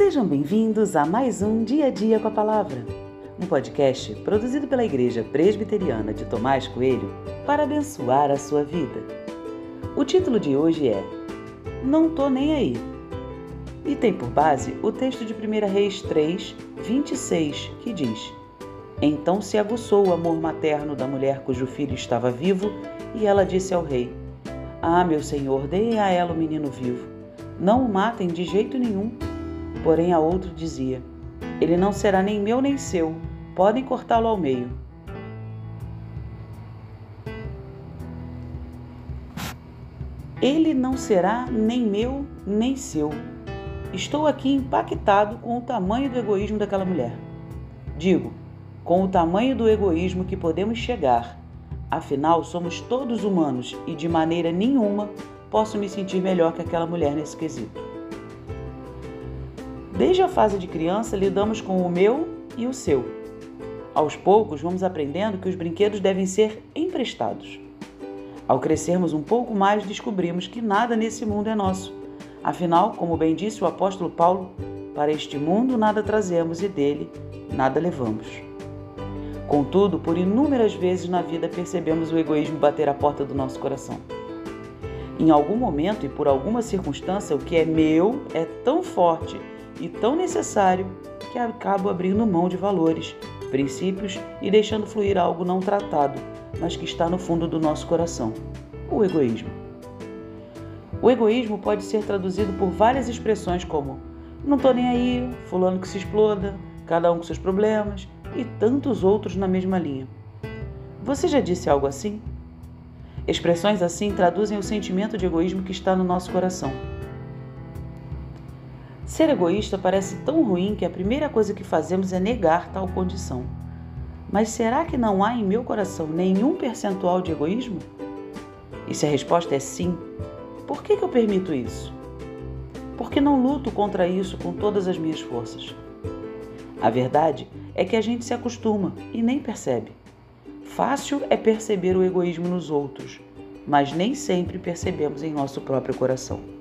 Sejam bem-vindos a mais um Dia a Dia com a Palavra, um podcast produzido pela Igreja Presbiteriana de Tomás Coelho para abençoar a sua vida. O título de hoje é Não Tô Nem Aí e tem por base o texto de 1 Reis 3, 26, que diz: Então se aguçou o amor materno da mulher cujo filho estava vivo, e ela disse ao rei: Ah, meu senhor, deem a ela o menino vivo. Não o matem de jeito nenhum Porém, a outro dizia: Ele não será nem meu nem seu, podem cortá-lo ao meio. Ele não será nem meu nem seu. Estou aqui impactado com o tamanho do egoísmo daquela mulher. Digo, com o tamanho do egoísmo que podemos chegar. Afinal, somos todos humanos e de maneira nenhuma posso me sentir melhor que aquela mulher nesse quesito. Desde a fase de criança, lidamos com o meu e o seu. Aos poucos, vamos aprendendo que os brinquedos devem ser emprestados. Ao crescermos um pouco mais, descobrimos que nada nesse mundo é nosso. Afinal, como bem disse o apóstolo Paulo, para este mundo nada trazemos e dele nada levamos. Contudo, por inúmeras vezes na vida percebemos o egoísmo bater à porta do nosso coração. Em algum momento e por alguma circunstância, o que é meu é tão forte e tão necessário que acabo abrindo mão de valores, princípios e deixando fluir algo não tratado, mas que está no fundo do nosso coração: o egoísmo. O egoísmo pode ser traduzido por várias expressões como não tô nem aí, fulano que se exploda, cada um com seus problemas e tantos outros na mesma linha. Você já disse algo assim? Expressões assim traduzem o sentimento de egoísmo que está no nosso coração. Ser egoísta parece tão ruim que a primeira coisa que fazemos é negar tal condição. Mas será que não há em meu coração nenhum percentual de egoísmo? E se a resposta é sim, por que, que eu permito isso? Porque não luto contra isso com todas as minhas forças. A verdade é que a gente se acostuma e nem percebe. Fácil é perceber o egoísmo nos outros, mas nem sempre percebemos em nosso próprio coração.